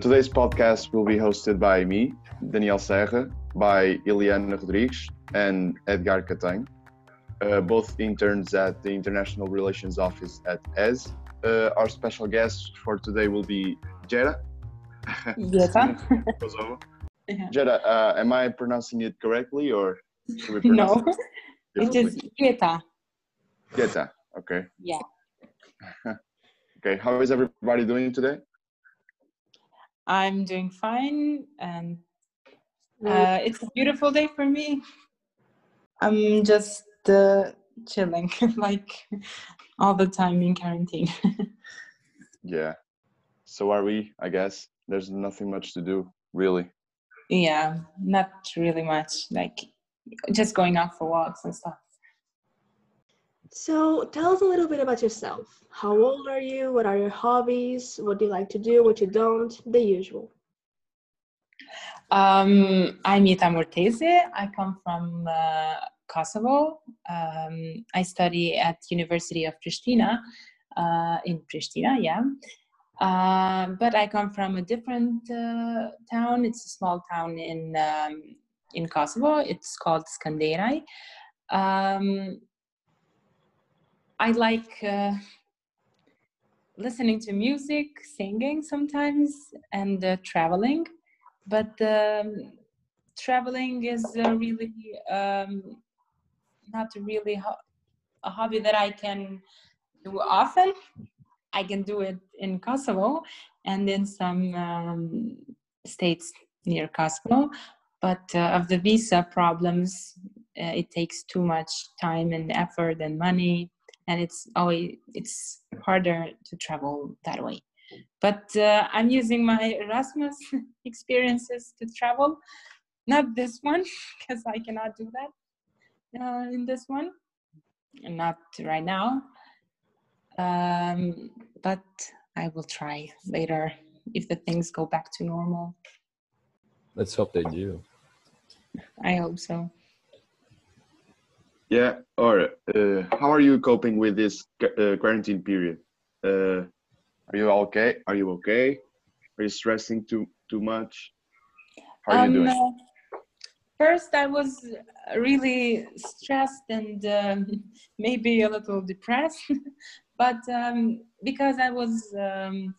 Today's podcast will be hosted by me, Daniel Serra, by Eliana Rodrigues, and Edgar Catang, uh, both interns at the International Relations Office at ES. Uh, our special guest for today will be Jera. Yeah. Jera, uh, am I pronouncing it correctly or should we No, pronounce it is Jeta. Jeta. Okay. Yeah. Okay. How is everybody doing today? I'm doing fine and uh, it's a beautiful day for me. I'm just uh, chilling, like all the time in quarantine. Yeah. So are we, I guess. There's nothing much to do, really. yeah, not really much, like just going out for walks and stuff. So tell us a little bit about yourself. How old are you? What are your hobbies? What do you like to do? What you don't? The usual. Um, I'm Ita Mortese. I come from uh, Kosovo. Um, I study at University of Pristina uh, in Pristina, yeah. Uh, but I come from a different uh, town. It's a small town in um, in Kosovo. It's called Skenderaj. Um, I like uh, listening to music, singing sometimes, and uh, traveling but um, traveling is uh, really um, not really ho- a hobby that I can do often. I can do it in Kosovo and in some um, states near Kosovo, but uh, of the visa problems, uh, it takes too much time and effort and money, and it's always it's harder to travel that way but uh, I'm using my Erasmus experiences to travel. Not this one, because I cannot do that uh, in this one, and not right now. Um, but I will try later if the things go back to normal. Let's hope they do. I hope so. Yeah. Or uh, how are you coping with this uh, quarantine period? Uh, are you okay? Are you okay? Are you stressing too too much? How are you doing? first, I was really stressed and um, maybe a little depressed, but um, because I was um,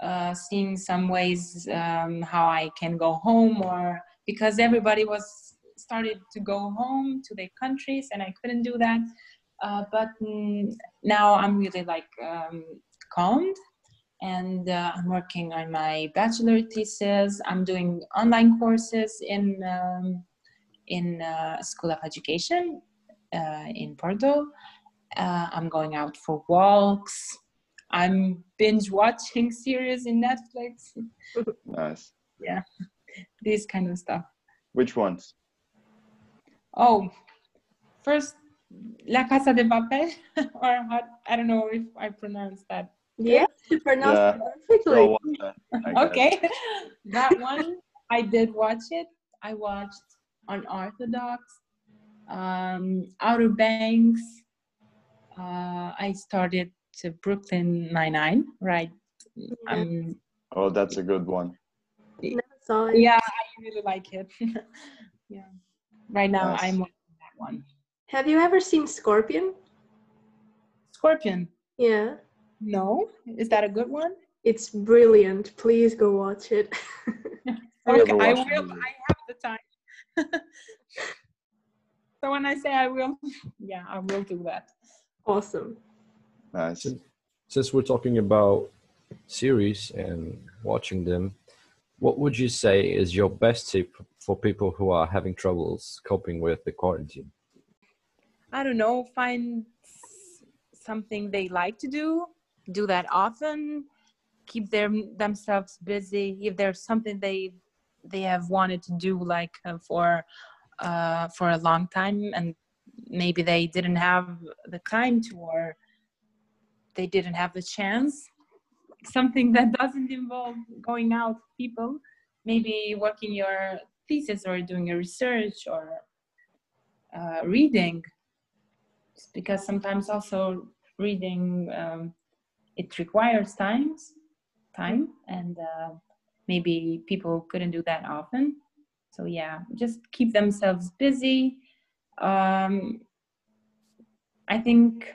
uh, seeing some ways um, how I can go home, or because everybody was started to go home to their countries, and I couldn't do that. Uh, but mm, now I'm really like um, calmed and uh, I'm working on my bachelor thesis. I'm doing online courses in um, in uh, School of Education uh, in Porto. Uh, I'm going out for walks. I'm binge watching series in Netflix. Nice. Yeah, this kind of stuff. Which ones? Oh, first La Casa de Papel, or how, I don't know if I pronounced that Yeah, you pronounced Yeah. it perfectly. Go on then, I guess. okay that one i did watch it i watched unorthodox um outer banks uh i started to brooklyn 99 right um Oh, that's a good one. Never saw it. yeah i really like it yeah right now Nice. i'm watching that one Have you ever seen Scorpion? scorpion Yeah. no is that a good one It's brilliant. Please go watch it. I've okay i will it. i have the time so when i say i will yeah i will do that awesome. Uh, nice. Since we're talking about series and watching them, what would you say is your best tip for people who are having troubles coping with the quarantine? I don't know, find something they like to do, do that often, keep them themselves busy. If there's something they they have wanted to do like uh, for uh, for a long time and maybe they didn't have the time to or they didn't have the chance something that doesn't involve going out people maybe working your thesis or doing your research or uh, reading. Because sometimes also reading um, it requires times time and uh, maybe people couldn't do that often. So yeah just keep themselves busy. Um, i think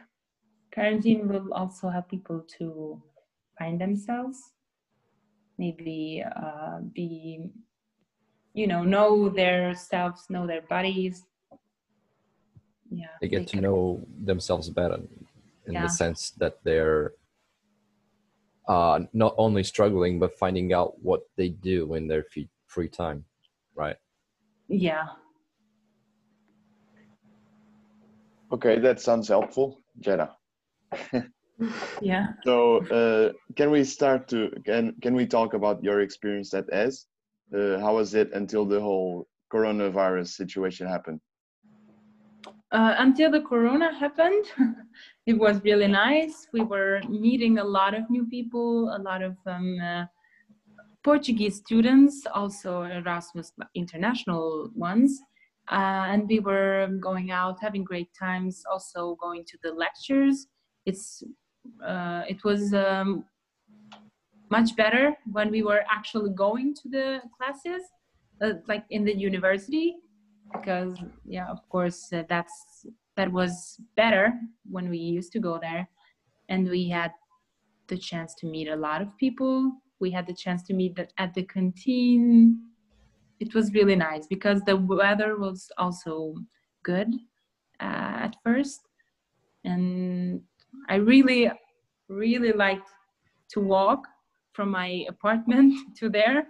quarantine will also help people to find themselves maybe uh, be you know know their selves know their bodies yeah They get to can- know themselves better in Yeah. the sense that they're uh, not only struggling but finding out what they do in their free free time, right? yeah Okay, that sounds helpful, Jeta. yeah So, uh, can we start to can can we talk about your experience at ES? Uh, how was it until the whole coronavirus situation happened? uh, until the corona happened it was really nice we were meeting a lot of new people a lot of um, uh, portuguese students also erasmus international ones uh, and we were going out having great times also going to the lectures it's uh, it was um, much better when we were actually going to the classes uh, like in the university because yeah of course uh, that's that was better when we used to go there. And we had the chance to meet a lot of people. We had the chance to meet at the canteen. It was really nice because the weather was also good uh, at first. And i really really liked to walk from my apartment to there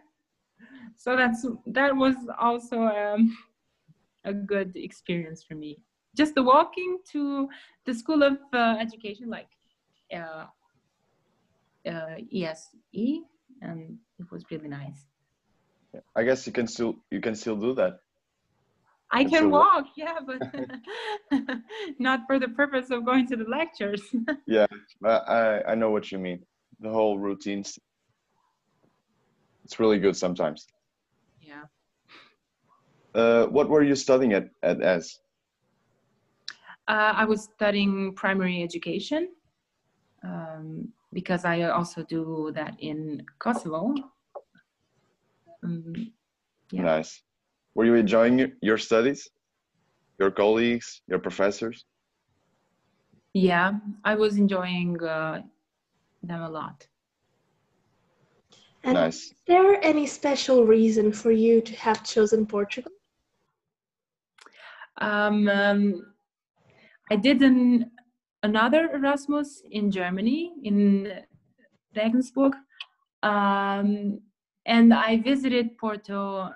so that's that was also um, a good experience for me. Just the walking to the School of uh, Education, like uh, uh, ESE, and it was really nice. I guess you can still you can still do that. I can walk, yeah, but not for the purpose of going to the lectures. yeah, I, I know what you mean. The whole routines. It's really good sometimes. yeah. Uh, what were you studying at at ES? Uh, I was studying primary education um, because I also do that in Kosovo. Um, Yeah. Nice. Were you enjoying your studies? Your colleagues, your professors? yeah, I was enjoying uh, them a lot. And Nice. is there any special reason for you to have chosen Portugal? Um, um, I did an, another Erasmus in Germany, in Regensburg, um, and I visited Porto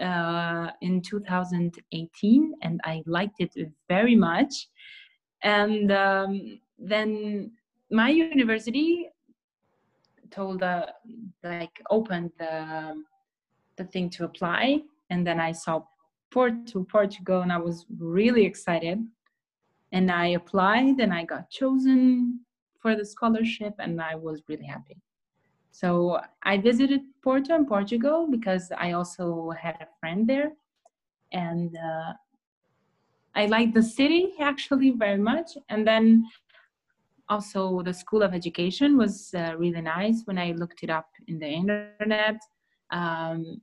uh, in 2018, and I liked it very much. And um, then my university told uh, like opened the the thing to apply, and then I saw Port to Portugal, and I was really excited. And I applied, and I got chosen for the scholarship, and I was really happy. So I visited Porto and Portugal because I also had a friend there, and uh, I liked the city actually very much. And then also the School of Education was uh, really nice when I looked it up in the internet. Um,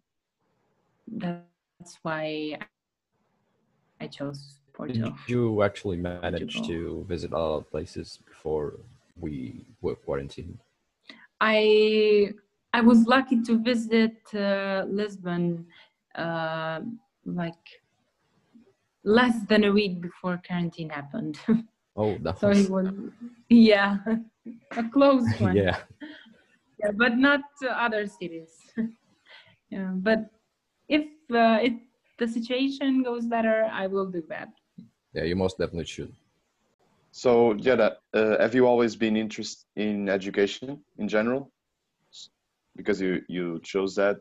that's why I chose Porto. Did you actually managed Portugal. to visit other places before we were quarantined? I I was lucky to visit uh, Lisbon uh, like less than a week before quarantine happened. Oh, that so was it was yeah a close one. yeah. Yeah, but not other cities. yeah, but if uh, it the situation goes better, I will do that. Yeah, you most definitely should. So, Jeta, uh, have you always been interested in education in general? Because you you chose that.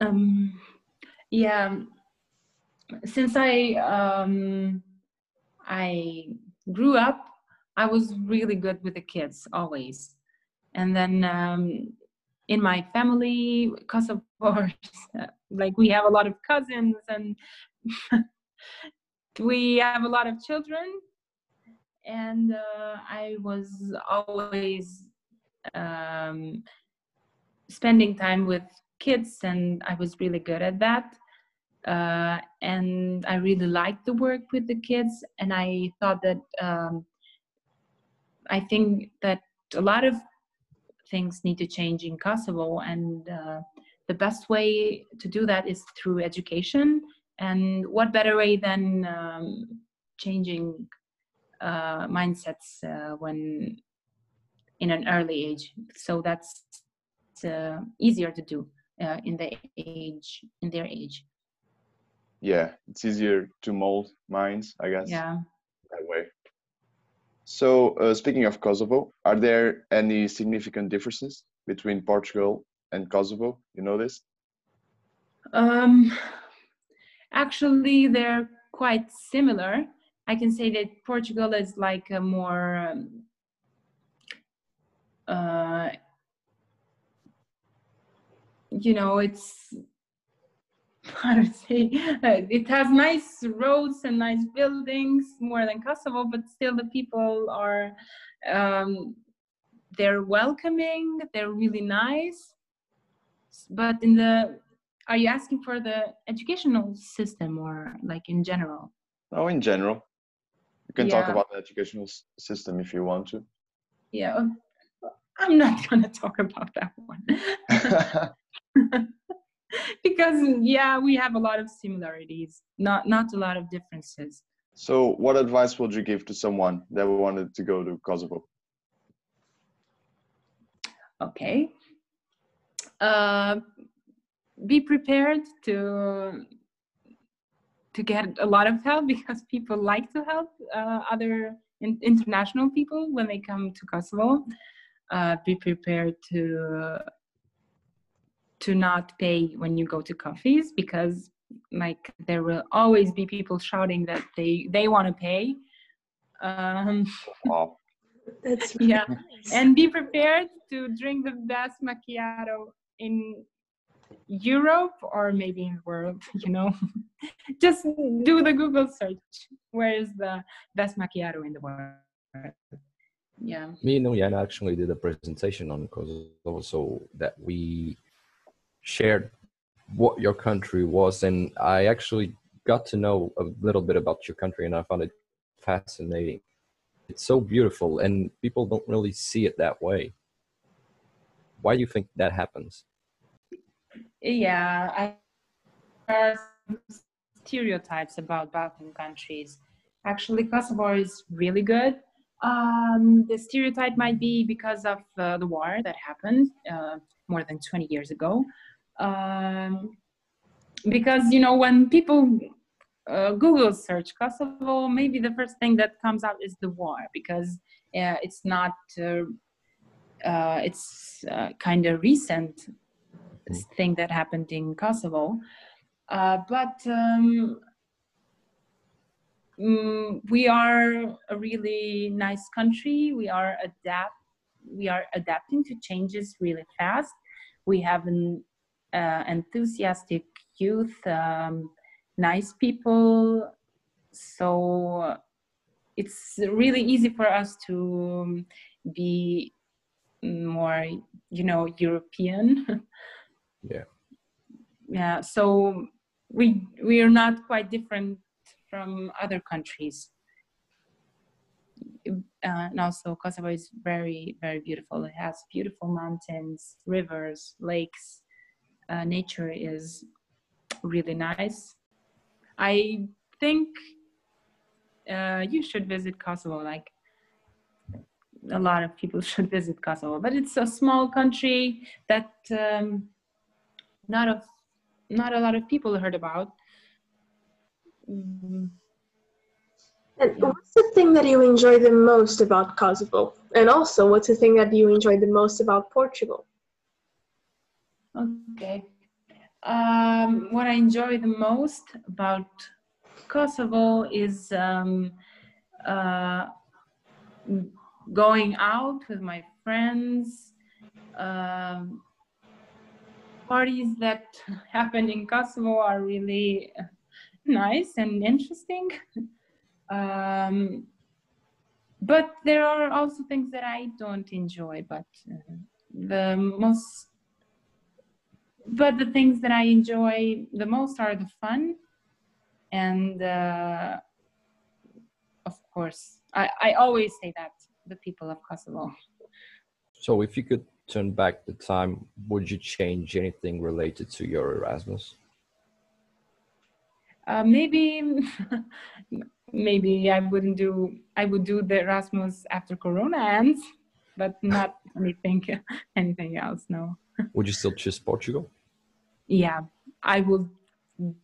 Um, yeah, since I um, I grew up, I was really good with the kids always, and then um, in my family, because of course, like we have a lot of cousins and we have a lot of children, and uh, I was always um, spending time with kids, and I was really good at that. Uh, and I really liked the work with the kids, and I thought that um, I think that a lot of things need to change in Kosovo, and uh, the best way to do that is through education. And what better way than um, changing uh, mindsets uh, when in an early age? So that's uh, easier to do uh, in the age in their age. Yeah, it's easier to mold minds, I guess. Yeah. That way. So, uh, speaking of Kosovo, are there any significant differences between Portugal and Kosovo? You know this? Um, actually, they're quite similar. I can say that Portugal is like a more um, uh, you know, it's how to say uh, it has nice roads and nice buildings more than Kosovo, but still the people are um, they're welcoming, they're really nice. But in the are you asking for the educational system or like in general? Oh, in general. You can talk about the educational system if you want to. Yeah, I'm not gonna talk about that one. because yeah we have a lot of similarities not not a lot of differences so, what advice would you give to someone that wanted to go to Kosovo? okay uh, be prepared to to get a lot of help because people like to help uh, other in, international people when they come to kosovo uh, be prepared to to not pay when you go to coffees because like there will always be people shouting that they they want to pay um, Wow. That's yeah nice. and be prepared to drink the best macchiato in Europe or maybe in the world, you know. Just do the Google search. Where is the best macchiato in the world? Yeah. Me and Jan actually did a presentation on Kosovo so that we shared what your country was, and I actually got to know a little bit about your country, and I found it fascinating. It's so beautiful, and people don't really see it that way. Why do you think that happens? Yeah, I there are stereotypes about Balkan countries. Actually, Kosovo is really good. Um, the stereotype might be because of uh, the war that happened uh, more than 20 years ago. Um, because, you know, when people uh, Google search Kosovo, maybe the first thing that comes out is the war because uh, it's not, uh, uh, it's kind of recent thing that happened in Kosovo. Uh, but um, mm, we are a really nice country. We are adapt. We are adapting to changes really fast. We have an uh, enthusiastic youth, um, nice people. So it's really easy for us to um, be more, you know, European. Yeah. yeah so we we are not quite different from other countries. Uh, and also kosovo is very very beautiful. It has beautiful mountains rivers lakes. Uh, nature is really nice. I think uh, you should visit kosovo like a lot of people should visit kosovo but it's a small country that um, not of not a lot of people heard about. Mm, And what's the thing that you enjoy the most about Kosovo? And also, what's the thing that you enjoy the most about Portugal? Okay. Um, what I enjoy the most about Kosovo is um, uh, going out with my friends. Um, parties that happen in Kosovo are really nice and interesting. Um, but there are also things that I don't enjoy. But uh, the most, but the things that I enjoy the most are the fun, and uh, of course, I, I always say that the people of Kosovo. So, if you could turn back the time, would you change anything related to your Erasmus? Uh, maybe, maybe I wouldn't do. I would do the Erasmus after Corona ends, but not anything, anything else. No. Would you still choose Portugal? Yeah, I will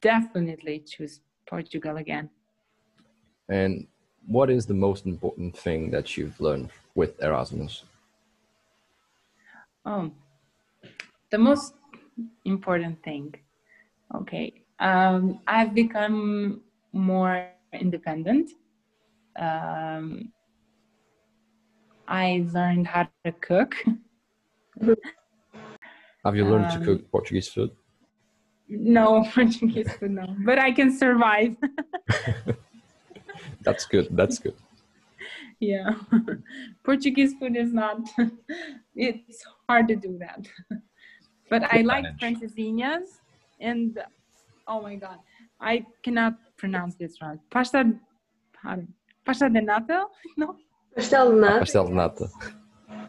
definitely choose Portugal again. And what is the most important thing that you've learned with Erasmus? Oh, the most important thing. Okay, um, I've become more independent. Um, I learned how to cook. Have you learned Um, to cook Portuguese food? No Portuguese food, no, but I can survive. That's good. That's good. Yeah, Portuguese food is not. it's hard to do that, but I like manage. francesinhas, and oh my god, I cannot pronounce this right. Pasta, pardon, pasta de nata? No, Pastel nut. Pastel de nata.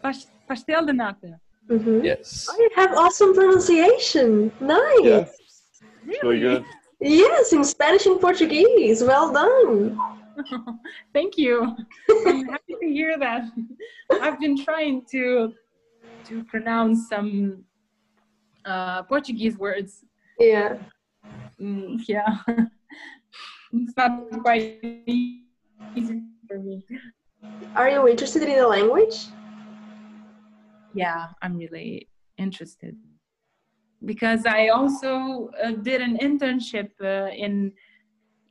Pas- pastel de nata. Mhm. Yes. Oh, you have awesome pronunciation. Nice. Yeah. Really good. Yes, in Spanish and Portuguese. Well done. Thank you. I'm happy to hear that. I've been trying to to pronounce some uh, Portuguese words. Yeah. Mm, yeah, it's not quite easy for me. Are you interested in the language? Yeah, I'm really interested because I also uh, did an internship uh, in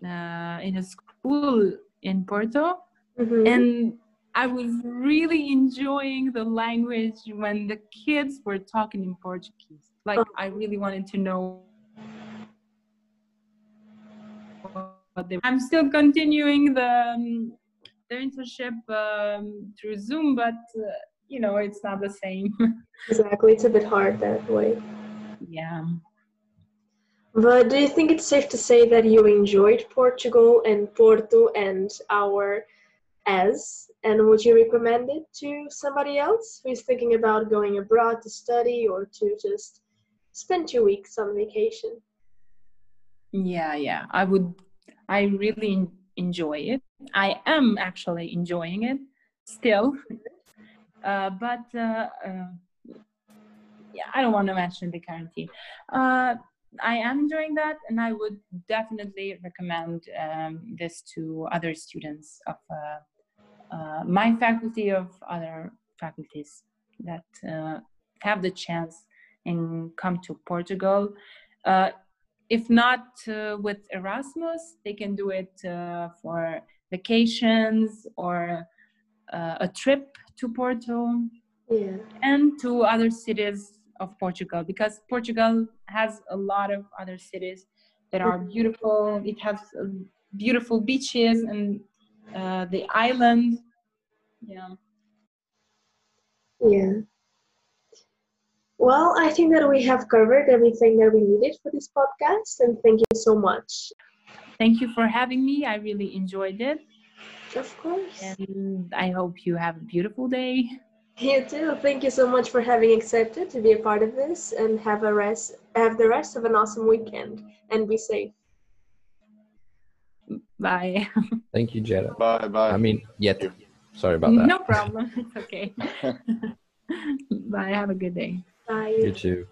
uh, in a school in Porto. Mhm. and I was really enjoying the language when the kids were talking in Portuguese. Like I really wanted to know. What they, I'm still continuing the um, the internship um, through Zoom, but uh, you know it's not the same. Exactly. It's a bit hard that way. yeah. But do you think it's safe to say that you enjoyed Portugal and Porto and our as? And would you recommend it to somebody else who is thinking about going abroad to study or to just spend two weeks on vacation? Yeah, yeah. I would. I really enjoy it. I am actually enjoying it still. Uh, but uh, uh, yeah, I don't want to mention the quarantine. I am enjoying that, and I would definitely recommend um, this to other students of uh, uh, my faculty of other faculties that uh, have the chance and come to Portugal. Uh, if not uh, with Erasmus, they can do it uh, for vacations or uh, a trip to Porto Yeah. and to other cities of Portugal because Portugal has a lot of other cities that are beautiful. It has uh, beautiful beaches and uh, the island. Yeah. Yeah. Well, I think that we have covered everything that we needed for this podcast, and thank you so much. Thank you for having me. I really enjoyed it. Of course. And I hope you have a beautiful day. You too. Thank you so much for having accepted to be a part of this, and have a rest. Have the rest of an awesome weekend, and be safe. Bye. Thank you, Jeta. Bye bye. I mean, yet. Sorry about that. No problem. It's okay. Bye. Have a good day. Bye. You too.